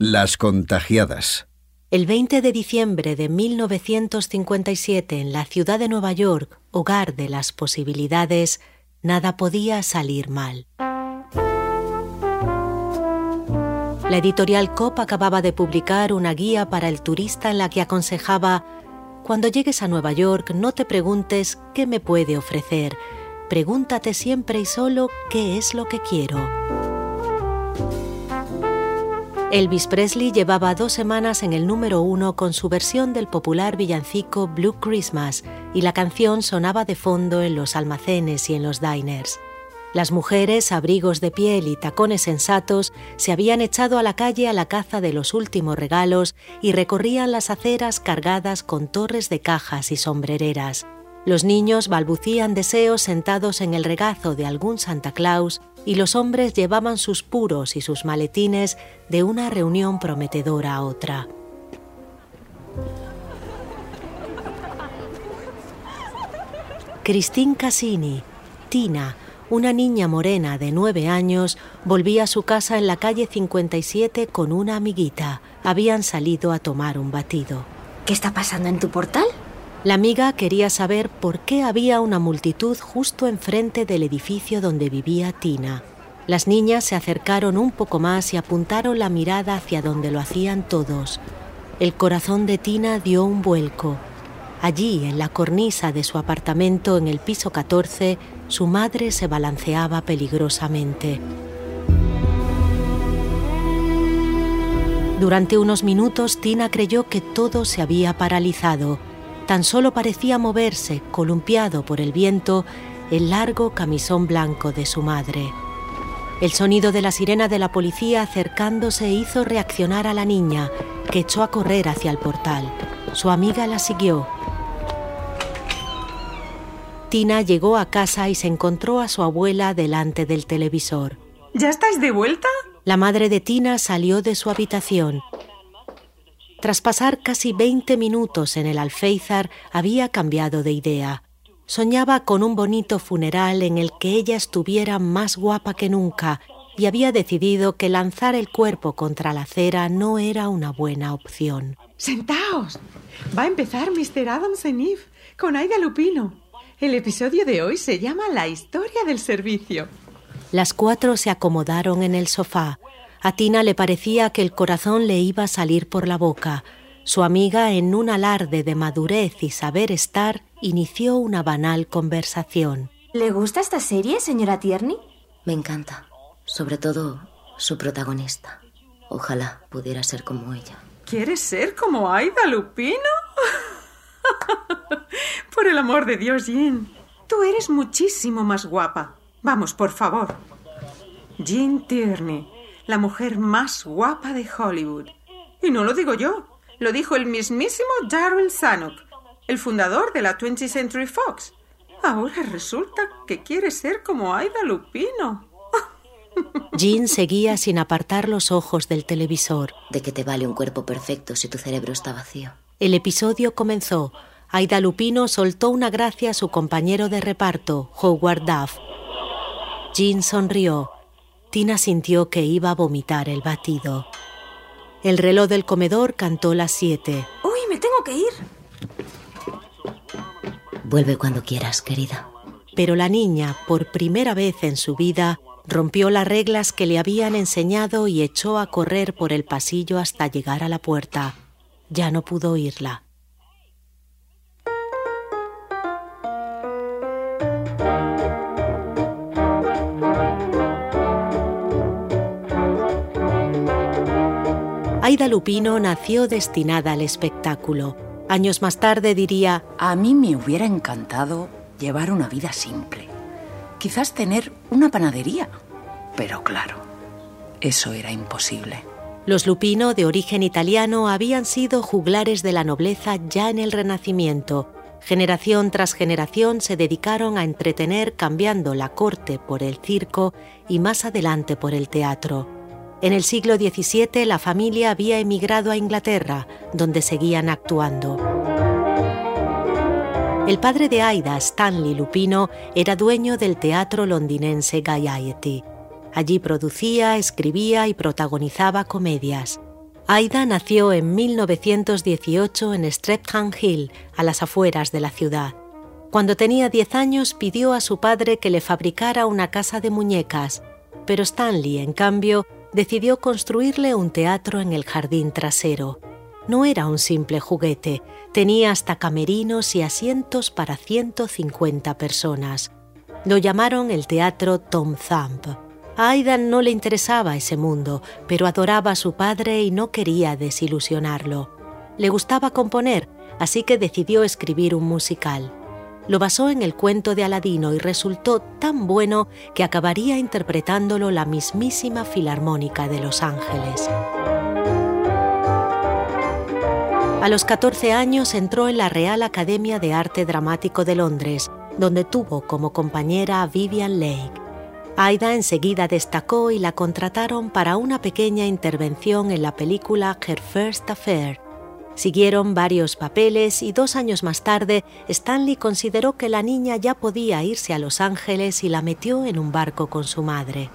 Las contagiadas. El 20 de diciembre de 1957, en la ciudad de Nueva York, hogar de las posibilidades, nada podía salir mal. La editorial COP acababa de publicar una guía para el turista en la que aconsejaba, cuando llegues a Nueva York no te preguntes qué me puede ofrecer, pregúntate siempre y solo qué es lo que quiero. Elvis Presley llevaba dos semanas en el número uno con su versión del popular villancico Blue Christmas y la canción sonaba de fondo en los almacenes y en los diners. Las mujeres, abrigos de piel y tacones sensatos, se habían echado a la calle a la caza de los últimos regalos y recorrían las aceras cargadas con torres de cajas y sombrereras. Los niños balbucían deseos sentados en el regazo de algún Santa Claus y los hombres llevaban sus puros y sus maletines de una reunión prometedora a otra. Christine Cassini, Tina, una niña morena de nueve años volvía a su casa en la calle 57 con una amiguita. Habían salido a tomar un batido. ¿Qué está pasando en tu portal? La amiga quería saber por qué había una multitud justo enfrente del edificio donde vivía Tina. Las niñas se acercaron un poco más y apuntaron la mirada hacia donde lo hacían todos. El corazón de Tina dio un vuelco. Allí, en la cornisa de su apartamento en el piso 14, su madre se balanceaba peligrosamente. Durante unos minutos Tina creyó que todo se había paralizado. Tan solo parecía moverse, columpiado por el viento, el largo camisón blanco de su madre. El sonido de la sirena de la policía acercándose hizo reaccionar a la niña, que echó a correr hacia el portal. Su amiga la siguió. Tina llegó a casa y se encontró a su abuela delante del televisor. ¿Ya estáis de vuelta? La madre de Tina salió de su habitación. Tras pasar casi 20 minutos en el alféizar, había cambiado de idea. Soñaba con un bonito funeral en el que ella estuviera más guapa que nunca y había decidido que lanzar el cuerpo contra la acera no era una buena opción. Sentaos. Va a empezar Mr. Adams en Eve con Aida Lupino. El episodio de hoy se llama La historia del servicio. Las cuatro se acomodaron en el sofá. A Tina le parecía que el corazón le iba a salir por la boca. Su amiga, en un alarde de madurez y saber estar, inició una banal conversación. ¿Le gusta esta serie, señora Tierney? Me encanta. Sobre todo su protagonista. Ojalá pudiera ser como ella. ¿Quieres ser como Aida Lupino? por el amor de Dios, Jean. Tú eres muchísimo más guapa. Vamos, por favor. Jean Tierney, la mujer más guapa de Hollywood. Y no lo digo yo, lo dijo el mismísimo Darrell Zanuck, el fundador de la 20th Century Fox. Ahora resulta que quiere ser como Aida Lupino. Jean seguía sin apartar los ojos del televisor. ¿De qué te vale un cuerpo perfecto si tu cerebro está vacío? El episodio comenzó. Aida Lupino soltó una gracia a su compañero de reparto, Howard Duff. Jean sonrió. Tina sintió que iba a vomitar el batido. El reloj del comedor cantó las siete. ¡Uy, me tengo que ir! Vuelve cuando quieras, querida. Pero la niña, por primera vez en su vida, rompió las reglas que le habían enseñado y echó a correr por el pasillo hasta llegar a la puerta. Ya no pudo oírla. Aida Lupino nació destinada al espectáculo. Años más tarde diría, A mí me hubiera encantado llevar una vida simple. Quizás tener una panadería. Pero claro, eso era imposible. Los Lupino, de origen italiano, habían sido juglares de la nobleza ya en el Renacimiento. Generación tras generación se dedicaron a entretener cambiando la corte por el circo y más adelante por el teatro. En el siglo XVII la familia había emigrado a Inglaterra, donde seguían actuando. El padre de Aida, Stanley Lupino, era dueño del teatro londinense Gaiety. Allí producía, escribía y protagonizaba comedias. Aida nació en 1918 en Strepham Hill, a las afueras de la ciudad. Cuando tenía 10 años pidió a su padre que le fabricara una casa de muñecas, pero Stanley, en cambio, decidió construirle un teatro en el jardín trasero. No era un simple juguete, tenía hasta camerinos y asientos para 150 personas. Lo llamaron el Teatro Tom Thumb. A Aidan no le interesaba ese mundo, pero adoraba a su padre y no quería desilusionarlo. Le gustaba componer, así que decidió escribir un musical. Lo basó en el cuento de Aladino y resultó tan bueno que acabaría interpretándolo la mismísima Filarmónica de Los Ángeles. A los 14 años entró en la Real Academia de Arte Dramático de Londres, donde tuvo como compañera a Vivian Lake. Aida enseguida destacó y la contrataron para una pequeña intervención en la película Her First Affair. Siguieron varios papeles y dos años más tarde Stanley consideró que la niña ya podía irse a Los Ángeles y la metió en un barco con su madre.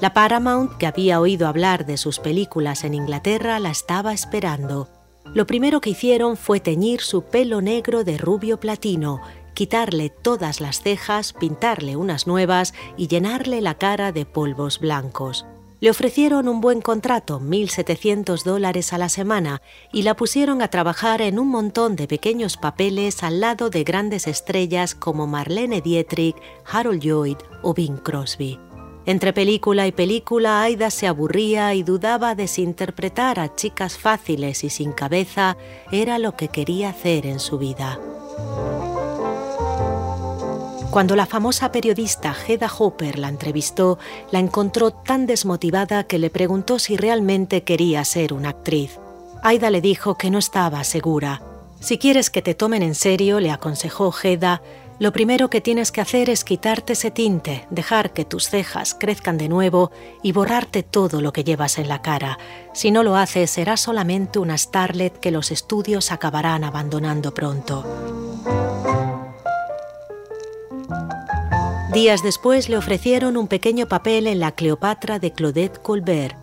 La Paramount, que había oído hablar de sus películas en Inglaterra, la estaba esperando. Lo primero que hicieron fue teñir su pelo negro de rubio platino quitarle todas las cejas, pintarle unas nuevas y llenarle la cara de polvos blancos. Le ofrecieron un buen contrato, 1.700 dólares a la semana, y la pusieron a trabajar en un montón de pequeños papeles al lado de grandes estrellas como Marlene Dietrich, Harold Lloyd o Bing Crosby. Entre película y película, Aida se aburría y dudaba de si interpretar a chicas fáciles y sin cabeza era lo que quería hacer en su vida. Cuando la famosa periodista Hedda Hopper la entrevistó, la encontró tan desmotivada que le preguntó si realmente quería ser una actriz. Aida le dijo que no estaba segura. Si quieres que te tomen en serio, le aconsejó Hedda, lo primero que tienes que hacer es quitarte ese tinte, dejar que tus cejas crezcan de nuevo y borrarte todo lo que llevas en la cara. Si no lo haces, serás solamente una starlet que los estudios acabarán abandonando pronto. Días después le ofrecieron un pequeño papel en la Cleopatra de Claudette Colbert.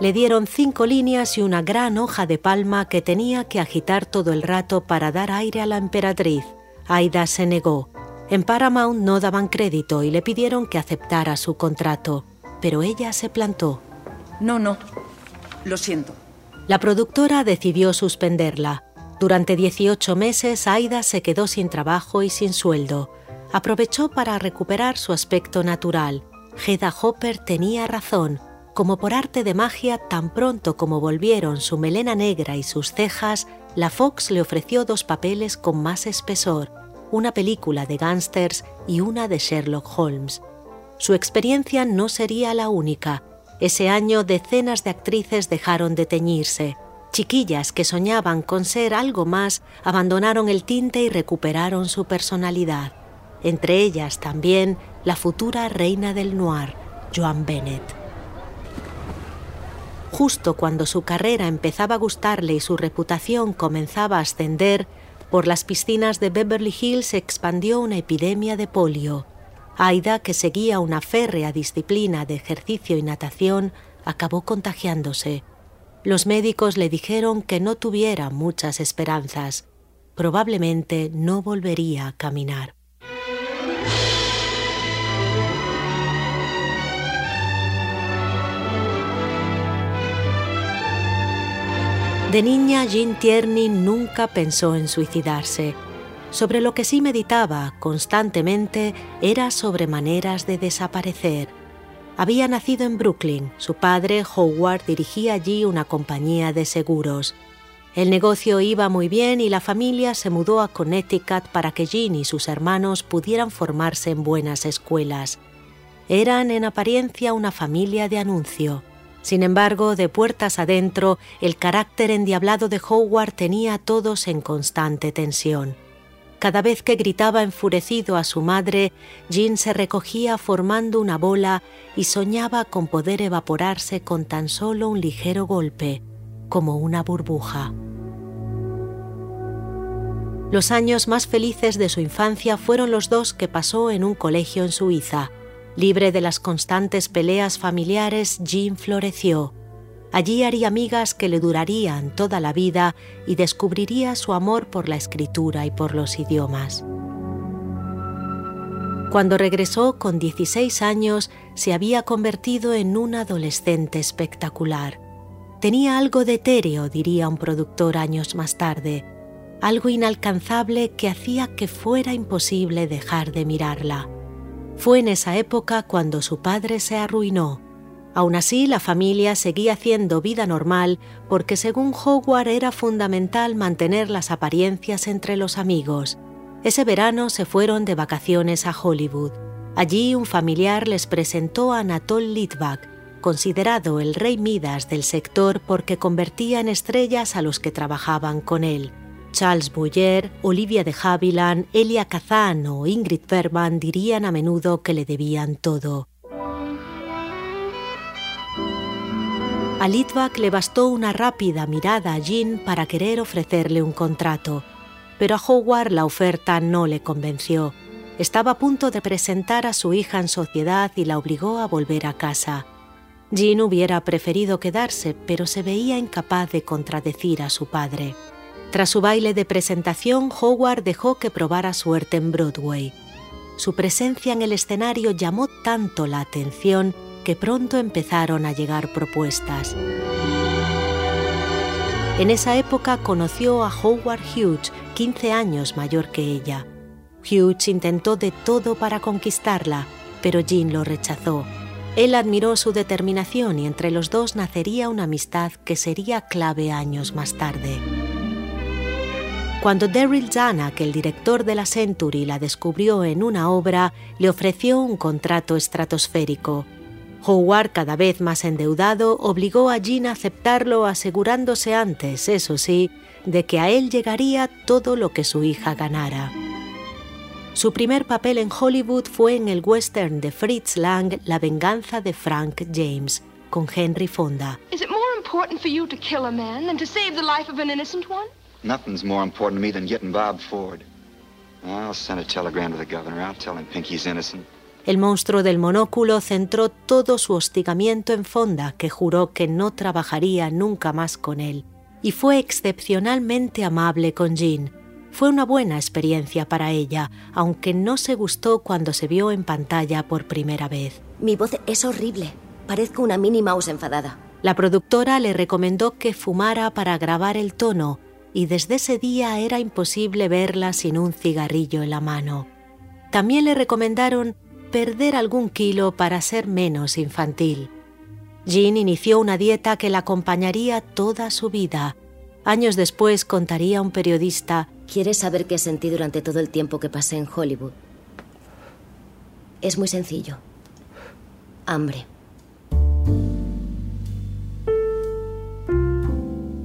Le dieron cinco líneas y una gran hoja de palma que tenía que agitar todo el rato para dar aire a la emperatriz. Aida se negó. En Paramount no daban crédito y le pidieron que aceptara su contrato, pero ella se plantó. No, no, lo siento. La productora decidió suspenderla. Durante 18 meses Aida se quedó sin trabajo y sin sueldo aprovechó para recuperar su aspecto natural. Hedda Hopper tenía razón. Como por arte de magia, tan pronto como volvieron su melena negra y sus cejas, la Fox le ofreció dos papeles con más espesor, una película de gángsters y una de Sherlock Holmes. Su experiencia no sería la única. Ese año decenas de actrices dejaron de teñirse. Chiquillas que soñaban con ser algo más abandonaron el tinte y recuperaron su personalidad entre ellas también la futura reina del noir, Joan Bennett. Justo cuando su carrera empezaba a gustarle y su reputación comenzaba a ascender, por las piscinas de Beverly Hills se expandió una epidemia de polio. Aida, que seguía una férrea disciplina de ejercicio y natación, acabó contagiándose. Los médicos le dijeron que no tuviera muchas esperanzas. Probablemente no volvería a caminar. De niña, Jean Tierney nunca pensó en suicidarse. Sobre lo que sí meditaba constantemente era sobre maneras de desaparecer. Había nacido en Brooklyn. Su padre, Howard, dirigía allí una compañía de seguros. El negocio iba muy bien y la familia se mudó a Connecticut para que Jean y sus hermanos pudieran formarse en buenas escuelas. Eran en apariencia una familia de anuncio. Sin embargo, de puertas adentro, el carácter endiablado de Howard tenía a todos en constante tensión. Cada vez que gritaba enfurecido a su madre, Jean se recogía formando una bola y soñaba con poder evaporarse con tan solo un ligero golpe, como una burbuja. Los años más felices de su infancia fueron los dos que pasó en un colegio en Suiza, Libre de las constantes peleas familiares, Jean floreció. Allí haría amigas que le durarían toda la vida y descubriría su amor por la escritura y por los idiomas. Cuando regresó con 16 años, se había convertido en un adolescente espectacular. Tenía algo de etéreo, diría un productor años más tarde, algo inalcanzable que hacía que fuera imposible dejar de mirarla. Fue en esa época cuando su padre se arruinó. Aún así, la familia seguía haciendo vida normal porque según Howard era fundamental mantener las apariencias entre los amigos. Ese verano se fueron de vacaciones a Hollywood. Allí un familiar les presentó a Anatole Litvak, considerado el rey Midas del sector porque convertía en estrellas a los que trabajaban con él. Charles Boyer, Olivia de Havilland, Elia Kazan o Ingrid Bergman dirían a menudo que le debían todo. A Litvak le bastó una rápida mirada a Jean para querer ofrecerle un contrato, pero a Howard la oferta no le convenció. Estaba a punto de presentar a su hija en sociedad y la obligó a volver a casa. Jean hubiera preferido quedarse, pero se veía incapaz de contradecir a su padre. Tras su baile de presentación, Howard dejó que probara suerte en Broadway. Su presencia en el escenario llamó tanto la atención que pronto empezaron a llegar propuestas. En esa época conoció a Howard Hughes, 15 años mayor que ella. Hughes intentó de todo para conquistarla, pero Jean lo rechazó. Él admiró su determinación y entre los dos nacería una amistad que sería clave años más tarde. Cuando Daryl Zanuck, el director de la Century, la descubrió en una obra, le ofreció un contrato estratosférico. Howard, cada vez más endeudado, obligó a Jean a aceptarlo asegurándose antes, eso sí, de que a él llegaría todo lo que su hija ganara. Su primer papel en Hollywood fue en el western de Fritz Lang, La venganza de Frank James, con Henry Fonda. Is it more important for you to kill a to save the life of an innocent one? Nothing's more important to me than getting Bob Ford. I'll send a telegram to the governor. I'll tell him Pinky's innocent. El monstruo del monóculo centró todo su hostigamiento en Fonda, que juró que no trabajaría nunca más con él, y fue excepcionalmente amable con Jean. Fue una buena experiencia para ella, aunque no se gustó cuando se vio en pantalla por primera vez. Mi voz es horrible. Parezco una Minnie Mouse enfadada. La productora le recomendó que fumara para grabar el tono, y desde ese día era imposible verla sin un cigarrillo en la mano. También le recomendaron perder algún kilo para ser menos infantil. Jean inició una dieta que la acompañaría toda su vida. Años después contaría un periodista ¿Quieres saber qué sentí durante todo el tiempo que pasé en Hollywood? Es muy sencillo. Hambre.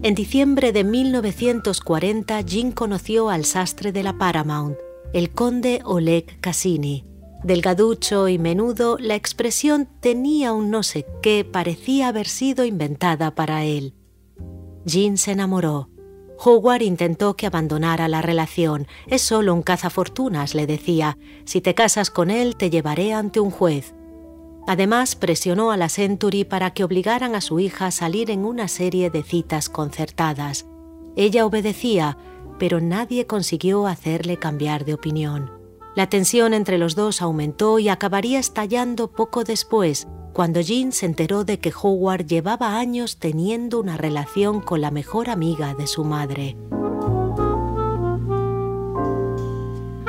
En diciembre de 1940, Jean conoció al sastre de la Paramount, el conde Oleg Cassini. Delgaducho y menudo, la expresión tenía un no sé qué parecía haber sido inventada para él. Jean se enamoró. Howard intentó que abandonara la relación. Es solo un cazafortunas, le decía. Si te casas con él, te llevaré ante un juez. Además, presionó a la Century para que obligaran a su hija a salir en una serie de citas concertadas. Ella obedecía, pero nadie consiguió hacerle cambiar de opinión. La tensión entre los dos aumentó y acabaría estallando poco después, cuando Jean se enteró de que Howard llevaba años teniendo una relación con la mejor amiga de su madre.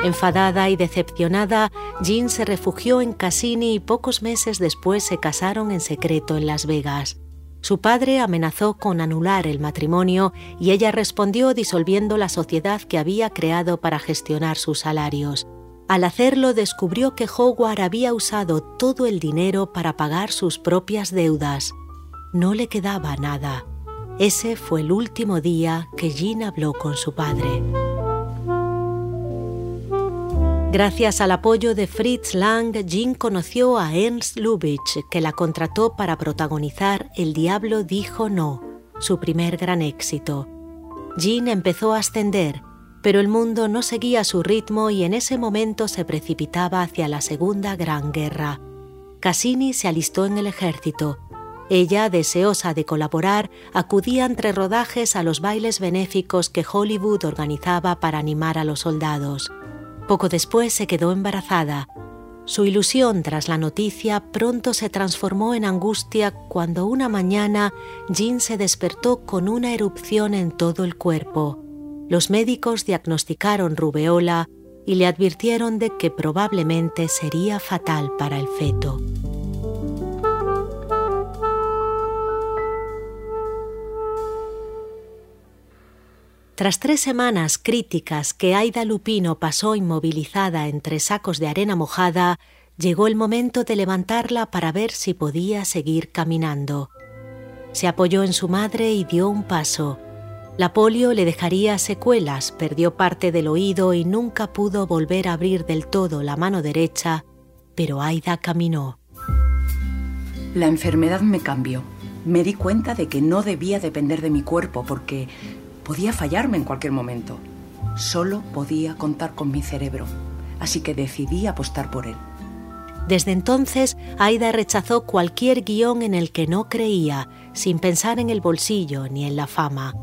Enfadada y decepcionada, Jean se refugió en Cassini y pocos meses después se casaron en secreto en Las Vegas. Su padre amenazó con anular el matrimonio y ella respondió disolviendo la sociedad que había creado para gestionar sus salarios. Al hacerlo descubrió que Howard había usado todo el dinero para pagar sus propias deudas. No le quedaba nada. Ese fue el último día que Jean habló con su padre. Gracias al apoyo de Fritz Lang, Jean conoció a Ernst Lubitsch, que la contrató para protagonizar El Diablo dijo no, su primer gran éxito. Jean empezó a ascender pero el mundo no seguía su ritmo y en ese momento se precipitaba hacia la Segunda Gran Guerra. Cassini se alistó en el ejército. Ella, deseosa de colaborar, acudía entre rodajes a los bailes benéficos que Hollywood organizaba para animar a los soldados. Poco después se quedó embarazada. Su ilusión tras la noticia pronto se transformó en angustia cuando una mañana Jean se despertó con una erupción en todo el cuerpo. Los médicos diagnosticaron rubeola y le advirtieron de que probablemente sería fatal para el feto. Tras tres semanas críticas que Aida Lupino pasó inmovilizada entre sacos de arena mojada, llegó el momento de levantarla para ver si podía seguir caminando. Se apoyó en su madre y dio un paso. La polio le dejaría secuelas, perdió parte del oído y nunca pudo volver a abrir del todo la mano derecha, pero Aida caminó. La enfermedad me cambió. Me di cuenta de que no debía depender de mi cuerpo porque Podía fallarme en cualquier momento. Solo podía contar con mi cerebro, así que decidí apostar por él. Desde entonces, Aida rechazó cualquier guion en el que no creía, sin pensar en el bolsillo ni en la fama.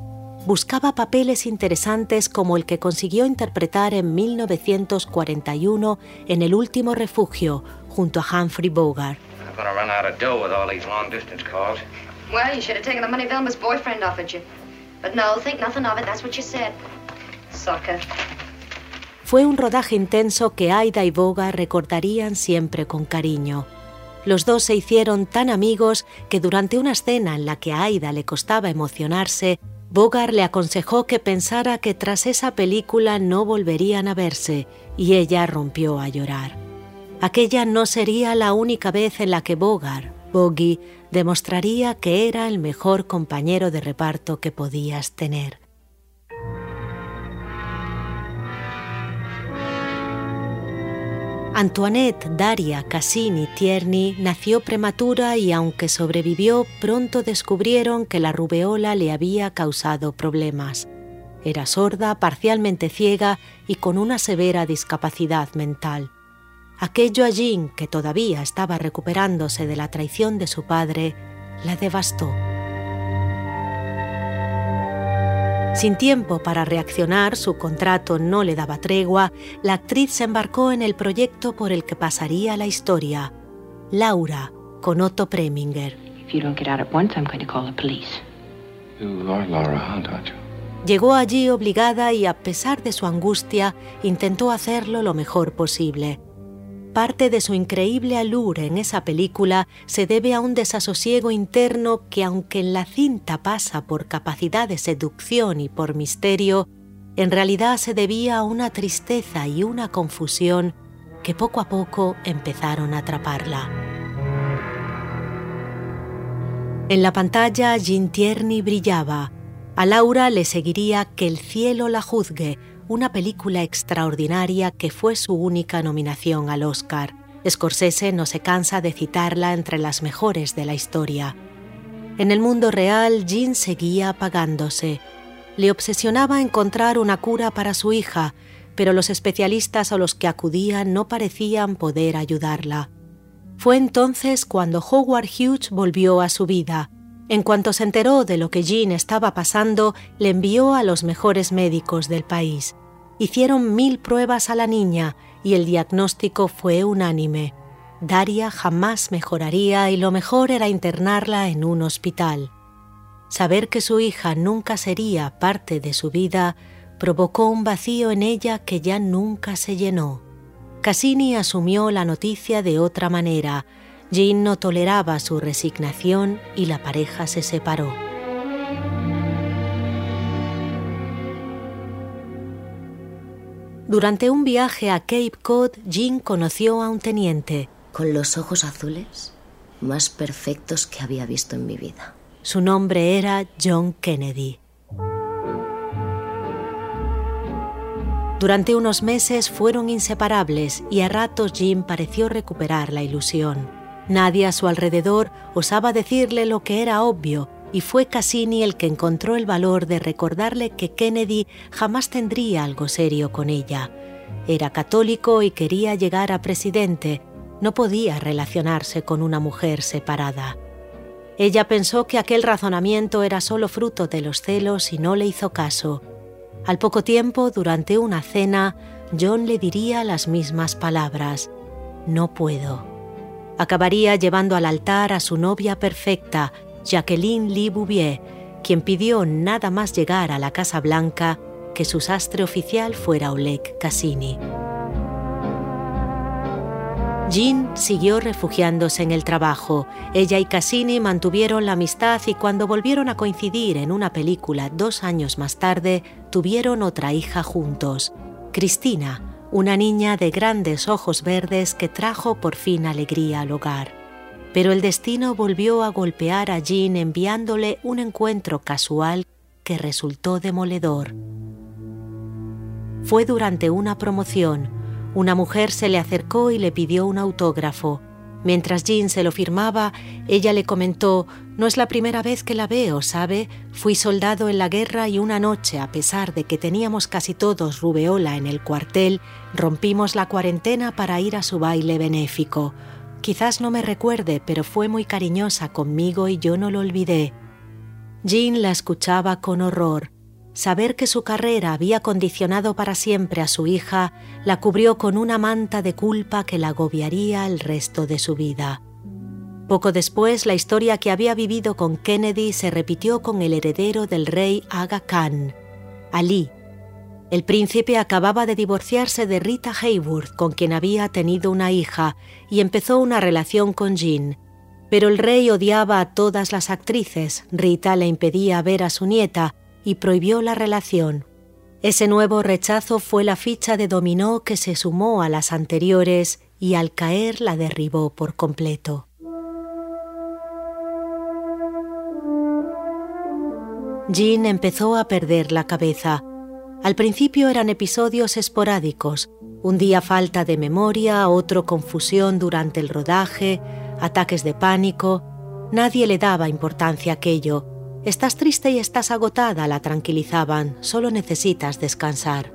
Buscaba papeles interesantes como el que consiguió interpretar en 1941 en El último refugio, junto a Humphrey Bogart. Well, you should have taken the money Velma's boyfriend offered you. Fue un rodaje intenso que Aida y Boga recordarían siempre con cariño. Los dos se hicieron tan amigos que durante una escena en la que a Aida le costaba emocionarse, Bogart le aconsejó que pensara que tras esa película no volverían a verse y ella rompió a llorar. Aquella no sería la única vez en la que Bogart, Boggy, demostraría que era el mejor compañero de reparto que podías tener. Antoinette Daria Cassini Tierney nació prematura y aunque sobrevivió, pronto descubrieron que la rubeola le había causado problemas. Era sorda, parcialmente ciega y con una severa discapacidad mental. Aquello allí, que todavía estaba recuperándose de la traición de su padre, la devastó. Sin tiempo para reaccionar, su contrato no le daba tregua, la actriz se embarcó en el proyecto por el que pasaría la historia, Laura, con Otto Preminger. Llegó allí obligada y a pesar de su angustia, intentó hacerlo lo mejor posible. Parte de su increíble alura en esa película se debe a un desasosiego interno que aunque en la cinta pasa por capacidad de seducción y por misterio, en realidad se debía a una tristeza y una confusión que poco a poco empezaron a atraparla. En la pantalla Jean Tierney brillaba. A Laura le seguiría Que el cielo la juzgue, una película extraordinaria que fue su única nominación al Oscar. Scorsese no se cansa de citarla entre las mejores de la historia. En el mundo real, Jean seguía apagándose. Le obsesionaba encontrar una cura para su hija, pero los especialistas a los que acudía no parecían poder ayudarla. Fue entonces cuando Howard Hughes volvió a su vida. En cuanto se enteró de lo que Jean estaba pasando, le envió a los mejores médicos del país. Hicieron mil pruebas a la niña y el diagnóstico fue unánime. Daria jamás mejoraría y lo mejor era internarla en un hospital. Saber que su hija nunca sería parte de su vida provocó un vacío en ella que ya nunca se llenó. Cassini asumió la noticia de otra manera, Jean no toleraba su resignación y la pareja se separó. Durante un viaje a Cape Cod, Jean conoció a un teniente. Con los ojos azules más perfectos que había visto en mi vida. Su nombre era John Kennedy. Durante unos meses fueron inseparables y a ratos Jean pareció recuperar la ilusión. Nadie a su alrededor osaba decirle lo que era obvio, y fue Cassini el que encontró el valor de recordarle que Kennedy jamás tendría algo serio con ella. Era católico y quería llegar a presidente, no podía relacionarse con una mujer separada. Ella pensó que aquel razonamiento era solo fruto de los celos y no le hizo caso. Al poco tiempo, durante una cena, John le diría las mismas palabras. No puedo. Acabaría llevando al altar a su novia perfecta, Jacqueline Lee Bouvier, quien pidió nada más llegar a la Casa Blanca que su sastre oficial fuera Oleg Cassini. Jean siguió refugiándose en el trabajo. Ella y Cassini mantuvieron la amistad y cuando volvieron a coincidir en una película dos años más tarde, tuvieron otra hija juntos, Cristina, una niña de grandes ojos verdes que trajo por fin alegría al hogar. Pero el destino volvió a golpear a Jean enviándole un encuentro casual que resultó demoledor. Fue durante una promoción. Una mujer se le acercó y le pidió un autógrafo. Mientras Jean se lo firmaba, ella le comentó, no es la primera vez que la veo, ¿sabe? Fui soldado en la guerra y una noche, a pesar de que teníamos casi todos rubeola en el cuartel, rompimos la cuarentena para ir a su baile benéfico. Quizás no me recuerde, pero fue muy cariñosa conmigo y yo no lo olvidé. Jean la escuchaba con horror. Saber que su carrera había condicionado para siempre a su hija la cubrió con una manta de culpa que la agobiaría el resto de su vida. Poco después, la historia que había vivido con Kennedy se repitió con el heredero del rey Aga Khan, Ali, el príncipe acababa de divorciarse de Rita Hayworth, con quien había tenido una hija, y empezó una relación con Jean. Pero el rey odiaba a todas las actrices, Rita le impedía ver a su nieta y prohibió la relación. Ese nuevo rechazo fue la ficha de dominó que se sumó a las anteriores y al caer la derribó por completo. Jean empezó a perder la cabeza al principio eran episodios esporádicos, un día falta de memoria, otro confusión durante el rodaje, ataques de pánico. Nadie le daba importancia a aquello. Estás triste y estás agotada, la tranquilizaban, solo necesitas descansar.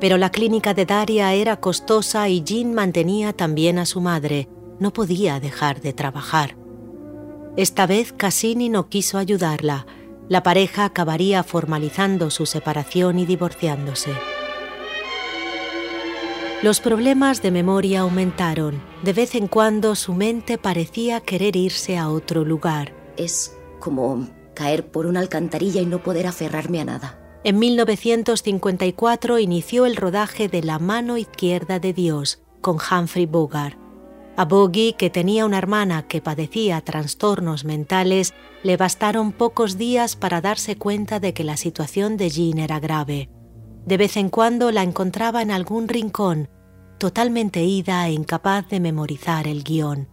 Pero la clínica de Daria era costosa y Jean mantenía también a su madre. No podía dejar de trabajar. Esta vez Cassini no quiso ayudarla la pareja acabaría formalizando su separación y divorciándose. Los problemas de memoria aumentaron. De vez en cuando su mente parecía querer irse a otro lugar. Es como caer por una alcantarilla y no poder aferrarme a nada. En 1954 inició el rodaje de La mano izquierda de Dios con Humphrey Bogart. A Boggy, que tenía una hermana que padecía trastornos mentales, le bastaron pocos días para darse cuenta de que la situación de Jean era grave. De vez en cuando la encontraba en algún rincón, totalmente ida e incapaz de memorizar el guion.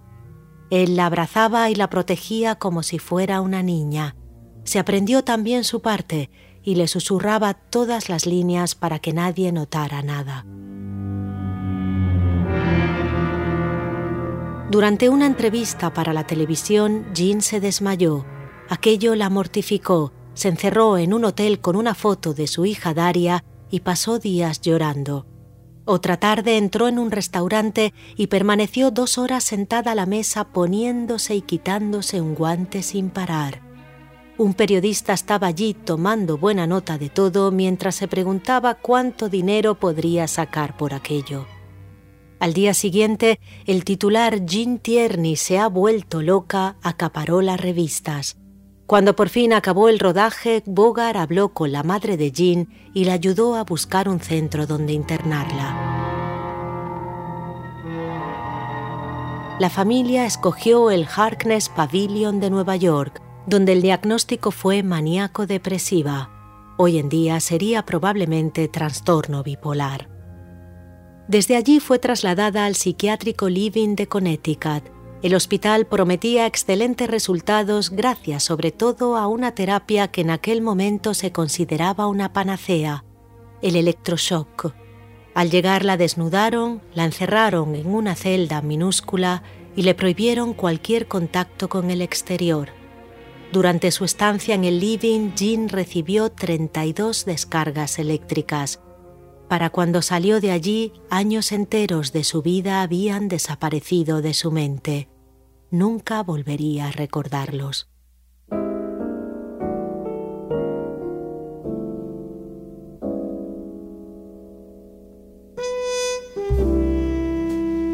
Él la abrazaba y la protegía como si fuera una niña. Se aprendió también su parte y le susurraba todas las líneas para que nadie notara nada. Durante una entrevista para la televisión, Jean se desmayó. Aquello la mortificó. Se encerró en un hotel con una foto de su hija Daria y pasó días llorando. Otra tarde entró en un restaurante y permaneció dos horas sentada a la mesa poniéndose y quitándose un guante sin parar. Un periodista estaba allí tomando buena nota de todo mientras se preguntaba cuánto dinero podría sacar por aquello. Al día siguiente, el titular Jean Tierney se ha vuelto loca acaparó las revistas. Cuando por fin acabó el rodaje, Bogart habló con la madre de Jean y la ayudó a buscar un centro donde internarla. La familia escogió el Harkness Pavilion de Nueva York, donde el diagnóstico fue maníaco depresiva. Hoy en día sería probablemente trastorno bipolar. Desde allí fue trasladada al psiquiátrico Living de Connecticut. El hospital prometía excelentes resultados gracias sobre todo a una terapia que en aquel momento se consideraba una panacea, el electroshock. Al llegar la desnudaron, la encerraron en una celda minúscula y le prohibieron cualquier contacto con el exterior. Durante su estancia en el living, Jean recibió 32 descargas eléctricas, Para cuando salió de allí, años enteros de su vida habían desaparecido de su mente. Nunca volvería a recordarlos.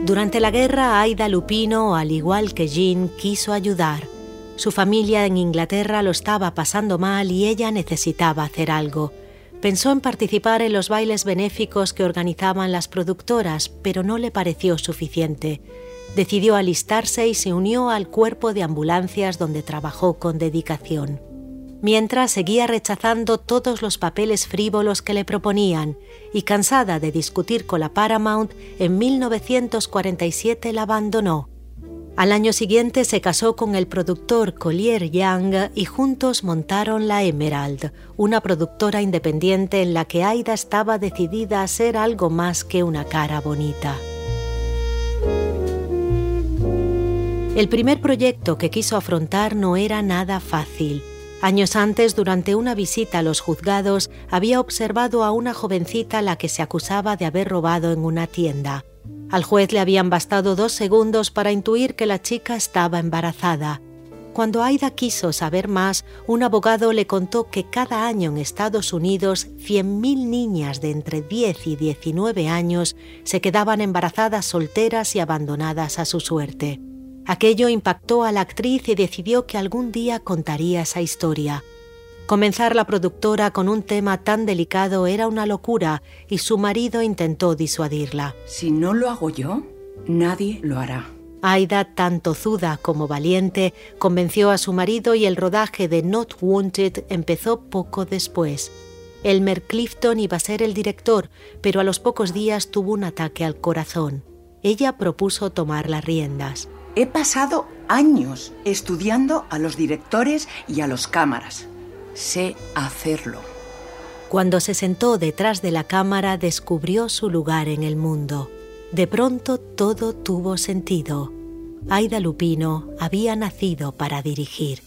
Durante la guerra, Aida Lupino, al igual que Jean, quiso ayudar. Su familia en Inglaterra lo estaba pasando mal y ella necesitaba hacer algo. Pensó en participar en los bailes benéficos que organizaban las productoras, pero no le pareció suficiente. Decidió alistarse y se unió al cuerpo de ambulancias donde trabajó con dedicación. Mientras seguía rechazando todos los papeles frívolos que le proponían y cansada de discutir con la Paramount, en 1947 la abandonó al año siguiente se casó con el productor Collier Young y juntos montaron La Emerald, una productora independiente en la que Aida estaba decidida a ser algo más que una cara bonita. El primer proyecto que quiso afrontar no era nada fácil. Años antes, durante una visita a los juzgados, había observado a una jovencita a la que se acusaba de haber robado en una tienda. Al juez le habían bastado dos segundos para intuir que la chica estaba embarazada. Cuando Aida quiso saber más, un abogado le contó que cada año en Estados Unidos 100.000 niñas de entre 10 y 19 años se quedaban embarazadas solteras y abandonadas a su suerte. Aquello impactó a la actriz y decidió que algún día contaría esa historia. Comenzar la productora con un tema tan delicado era una locura y su marido intentó disuadirla. Si no lo hago yo, nadie lo hará. Aida, tanto zuda como valiente, convenció a su marido y el rodaje de Not Wanted empezó poco después. Elmer Clifton iba a ser el director, pero a los pocos días tuvo un ataque al corazón. Ella propuso tomar las riendas. He pasado años estudiando a los directores y a los cámaras sé hacerlo. Cuando se sentó detrás de la cámara descubrió su lugar en el mundo. De pronto todo tuvo sentido. Aida Lupino había nacido para dirigir.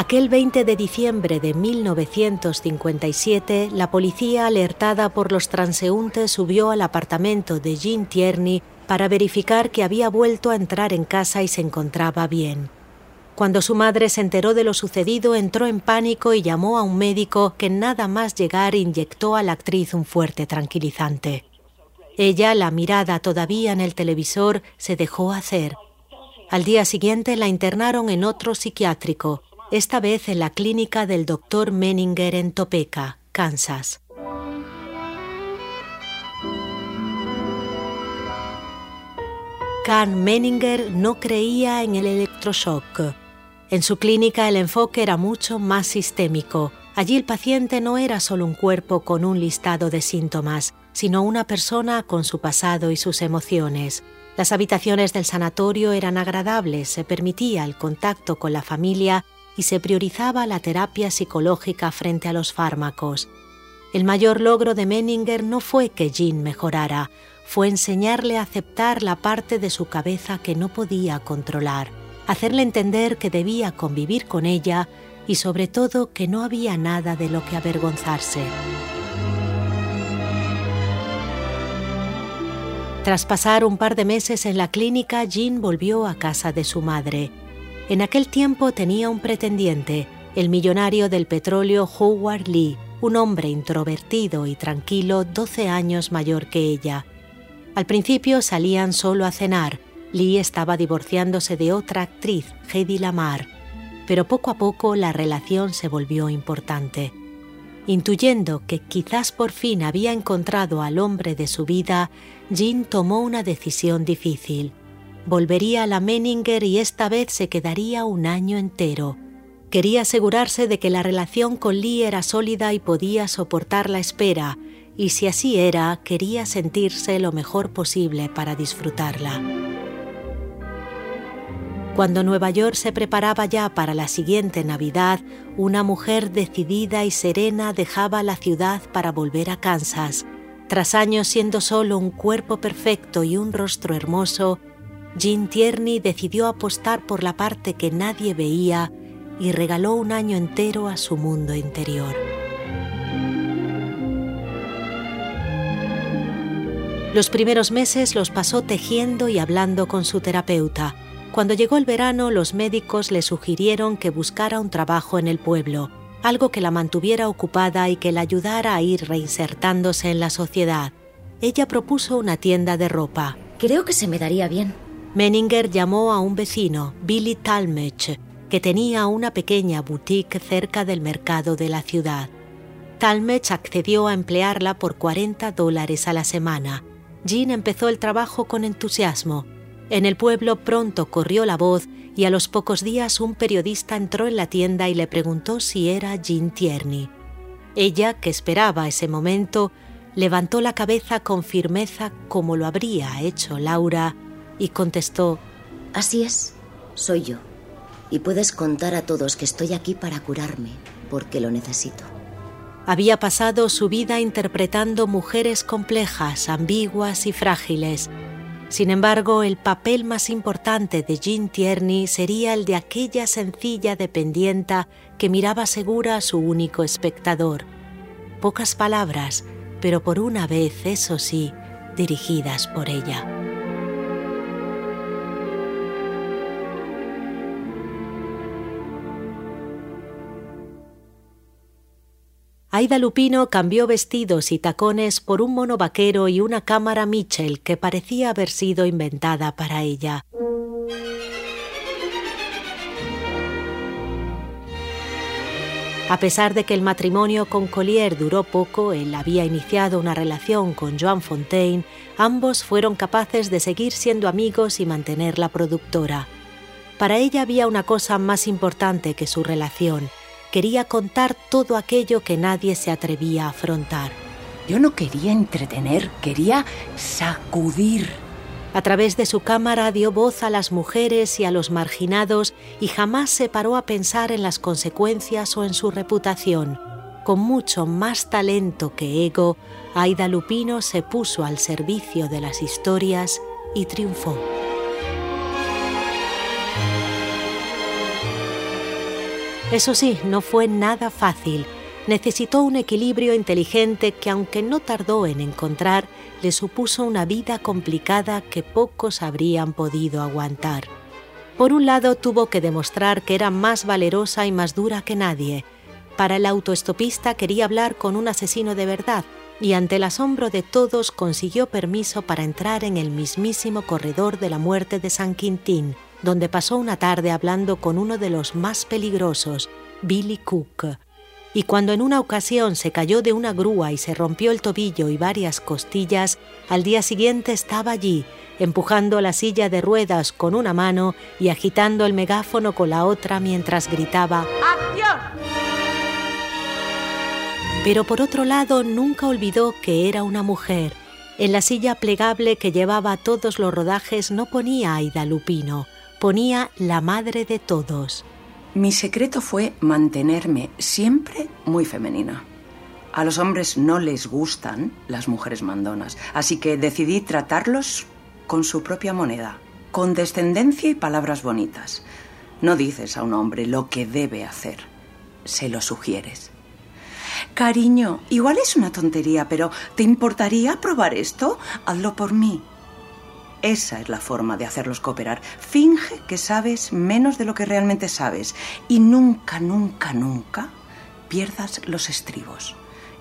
Aquel 20 de diciembre de 1957, la policía, alertada por los transeúntes, subió al apartamento de Jean Tierney para verificar que había vuelto a entrar en casa y se encontraba bien. Cuando su madre se enteró de lo sucedido, entró en pánico y llamó a un médico que nada más llegar inyectó a la actriz un fuerte tranquilizante. Ella, la mirada todavía en el televisor, se dejó hacer. Al día siguiente la internaron en otro psiquiátrico, esta vez en la clínica del Dr. Menninger en Topeka, Kansas. Kahn Menninger no creía en el electroshock. En su clínica el enfoque era mucho más sistémico. Allí el paciente no era solo un cuerpo con un listado de síntomas, sino una persona con su pasado y sus emociones. Las habitaciones del sanatorio eran agradables, se permitía el contacto con la familia y se priorizaba la terapia psicológica frente a los fármacos. El mayor logro de Menninger no fue que Jean mejorara, fue enseñarle a aceptar la parte de su cabeza que no podía controlar, hacerle entender que debía convivir con ella y sobre todo que no había nada de lo que avergonzarse. Tras pasar un par de meses en la clínica, Jean volvió a casa de su madre. En aquel tiempo tenía un pretendiente, el millonario del petróleo Howard Lee, un hombre introvertido y tranquilo 12 años mayor que ella. Al principio salían solo a cenar. Lee estaba divorciándose de otra actriz, Hedy Lamar, pero poco a poco la relación se volvió importante. Intuyendo que quizás por fin había encontrado al hombre de su vida, Jean tomó una decisión difícil volvería a la Menninger y esta vez se quedaría un año entero. Quería asegurarse de que la relación con Lee era sólida y podía soportar la espera, y si así era, quería sentirse lo mejor posible para disfrutarla. Cuando Nueva York se preparaba ya para la siguiente Navidad, una mujer decidida y serena dejaba la ciudad para volver a Kansas. Tras años siendo solo un cuerpo perfecto y un rostro hermoso, Jean Tierney decidió apostar por la parte que nadie veía y regaló un año entero a su mundo interior. Los primeros meses los pasó tejiendo y hablando con su terapeuta. Cuando llegó el verano, los médicos le sugirieron que buscara un trabajo en el pueblo, algo que la mantuviera ocupada y que la ayudara a ir reinsertándose en la sociedad. Ella propuso una tienda de ropa. Creo que se me daría bien. Menninger llamó a un vecino, Billy Talmech, que tenía una pequeña boutique cerca del mercado de la ciudad. Talmech accedió a emplearla por 40 dólares a la semana Jean empezó el trabajo con entusiasmo. En el pueblo pronto corrió la voz y a los pocos días un periodista entró en la tienda y le preguntó si era Jean Tierney. Ella, que esperaba ese momento, levantó la cabeza con firmeza como lo habría hecho Laura y contestó, Así es, soy yo. Y puedes contar a todos que estoy aquí para curarme, porque lo necesito. Había pasado su vida interpretando mujeres complejas, ambiguas y frágiles. Sin embargo, el papel más importante de Jean Tierney sería el de aquella sencilla dependienta que miraba segura a su único espectador. Pocas palabras, pero por una vez, eso sí, dirigidas por ella. Aida Lupino cambió vestidos y tacones por un mono vaquero y una cámara Mitchell que parecía haber sido inventada para ella. A pesar de que el matrimonio con Collier duró poco, él había iniciado una relación con Joan Fontaine, ambos fueron capaces de seguir siendo amigos y mantener la productora. Para ella había una cosa más importante que su relación, quería contar todo aquello que nadie se atrevía a afrontar. Yo no quería entretener, quería sacudir. A través de su cámara dio voz a las mujeres y a los marginados y jamás se paró a pensar en las consecuencias o en su reputación. Con mucho más talento que ego, Aida Lupino se puso al servicio de las historias y triunfó. Eso sí, no fue nada fácil. Necesitó un equilibrio inteligente que, aunque no tardó en encontrar, le supuso una vida complicada que pocos habrían podido aguantar. Por un lado, tuvo que demostrar que era más valerosa y más dura que nadie. Para el autoestopista quería hablar con un asesino de verdad y ante el asombro de todos consiguió permiso para entrar en el mismísimo corredor de la muerte de San Quintín, donde pasó una tarde hablando con uno de los más peligrosos, Billy Cook. Y cuando en una ocasión se cayó de una grúa y se rompió el tobillo y varias costillas, al día siguiente estaba allí, empujando la silla de ruedas con una mano y agitando el megáfono con la otra mientras gritaba ¡Acción! Pero por otro lado nunca olvidó que era una mujer. En la silla plegable que llevaba todos los rodajes no ponía Aida Lupino, ponía la madre de todos. Mi secreto fue mantenerme siempre muy femenina. A los hombres no les gustan las mujeres mandonas, así que decidí tratarlos con su propia moneda, con descendencia y palabras bonitas. No dices a un hombre lo que debe hacer, se lo sugieres. Cariño, igual es una tontería, pero ¿te importaría probar esto? Hazlo por mí. Esa es la forma de hacerlos cooperar. Finge que sabes menos de lo que realmente sabes y nunca, nunca, nunca pierdas los estribos.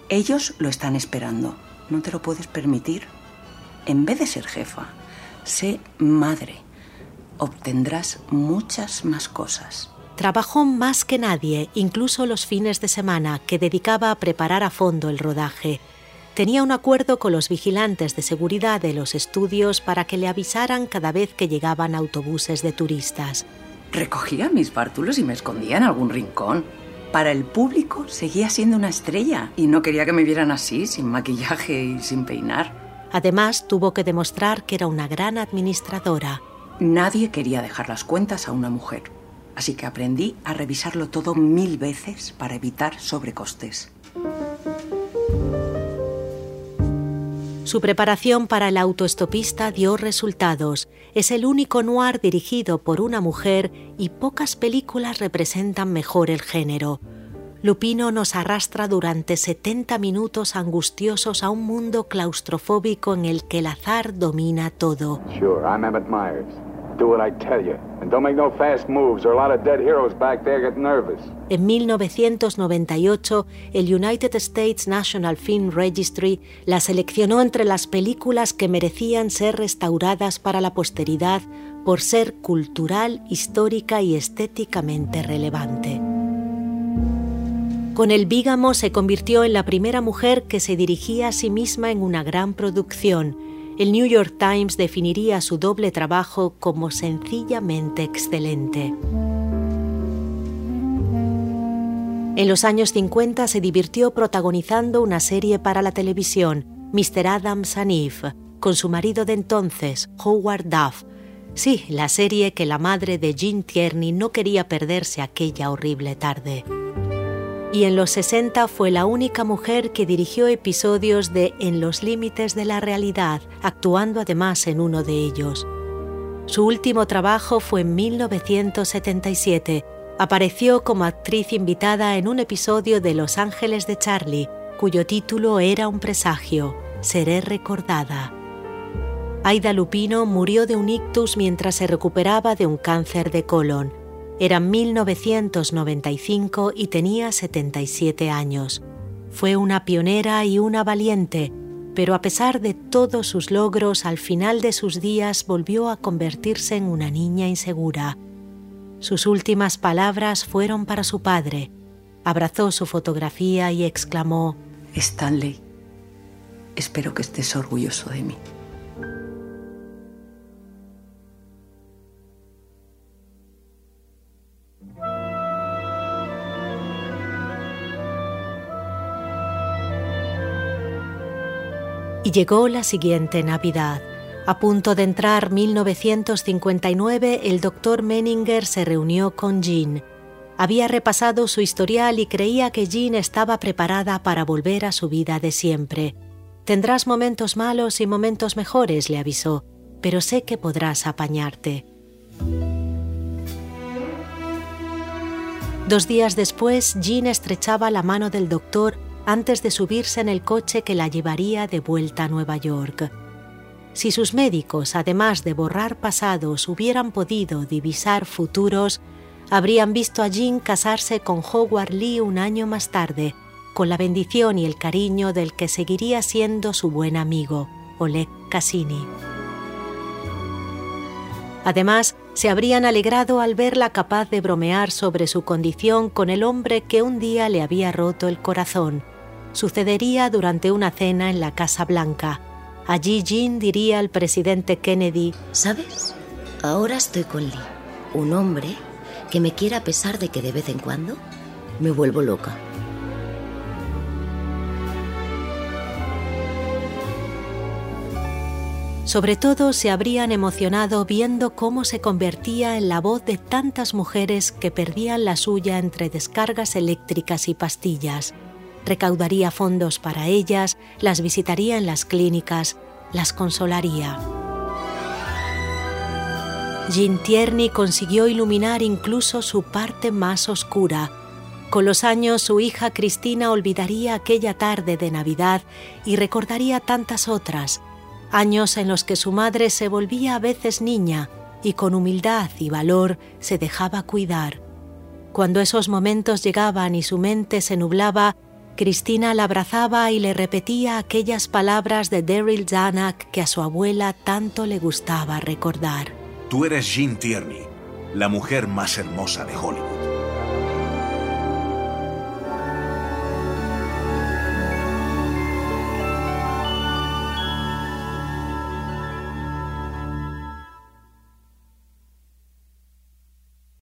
Ellos lo están esperando. No te lo puedes permitir. En vez de ser jefa, sé madre. Obtendrás muchas más cosas. Trabajó más que nadie, incluso los fines de semana, que dedicaba a preparar a fondo el rodaje tenía un acuerdo con los vigilantes de seguridad de los estudios para que le avisaran cada vez que llegaban autobuses de turistas. Recogía mis bártulos y me escondía en algún rincón. Para el público seguía siendo una estrella y no quería que me vieran así, sin maquillaje y sin peinar. Además, tuvo que demostrar que era una gran administradora. Nadie quería dejar las cuentas a una mujer, así que aprendí a revisarlo todo mil veces para evitar sobrecostes. Su preparación para el autoestopista dio resultados. Es el único noir dirigido por una mujer y pocas películas representan mejor el género. Lupino nos arrastra durante 70 minutos angustiosos a un mundo claustrofóbico en el que el azar domina todo. En 1998, el United States National Film Registry la seleccionó entre las películas que merecían ser restauradas para la posteridad por ser cultural, histórica y estéticamente relevante. Con el Bígamo se convirtió en la primera mujer que se dirigía a sí misma en una gran producción el New York Times definiría su doble trabajo como sencillamente excelente. En los años 50 se divirtió protagonizando una serie para la televisión, Mr. Adams and Eve, con su marido de entonces, Howard Duff. Sí, la serie que la madre de Jean Tierney no quería perderse aquella horrible tarde y en los 60 fue la única mujer que dirigió episodios de En los límites de la realidad, actuando además en uno de ellos. Su último trabajo fue en 1977. Apareció como actriz invitada en un episodio de Los Ángeles de Charlie, cuyo título era un presagio, Seré recordada. Aida Lupino murió de un ictus mientras se recuperaba de un cáncer de colon. Era 1995 y tenía 77 años. Fue una pionera y una valiente, pero a pesar de todos sus logros, al final de sus días volvió a convertirse en una niña insegura. Sus últimas palabras fueron para su padre. Abrazó su fotografía y exclamó, Stanley, espero que estés orgulloso de mí. Y llegó la siguiente Navidad. A punto de entrar 1959, el doctor Menninger se reunió con Jean. Había repasado su historial y creía que Jean estaba preparada para volver a su vida de siempre. Tendrás momentos malos y momentos mejores, le avisó, pero sé que podrás apañarte. Dos días después, Jean estrechaba la mano del doctor antes de subirse en el coche que la llevaría de vuelta a Nueva York. Si sus médicos, además de borrar pasados, hubieran podido divisar futuros, habrían visto a Jean casarse con Howard Lee un año más tarde, con la bendición y el cariño del que seguiría siendo su buen amigo, Oleg Cassini. Además, se habrían alegrado al verla capaz de bromear sobre su condición con el hombre que un día le había roto el corazón sucedería durante una cena en la Casa Blanca. Allí Jean diría al presidente Kennedy, ¿Sabes? Ahora estoy con Lee, un hombre que me quiere a pesar de que de vez en cuando me vuelvo loca. Sobre todo se habrían emocionado viendo cómo se convertía en la voz de tantas mujeres que perdían la suya entre descargas eléctricas y pastillas recaudaría fondos para ellas, las visitaría en las clínicas, las consolaría. Jean Tierney consiguió iluminar incluso su parte más oscura. Con los años su hija Cristina olvidaría aquella tarde de Navidad y recordaría tantas otras, años en los que su madre se volvía a veces niña y con humildad y valor se dejaba cuidar. Cuando esos momentos llegaban y su mente se nublaba, Cristina la abrazaba y le repetía aquellas palabras de Daryl Zanuck que a su abuela tanto le gustaba recordar. Tú eres Jean Tierney, la mujer más hermosa de Hollywood.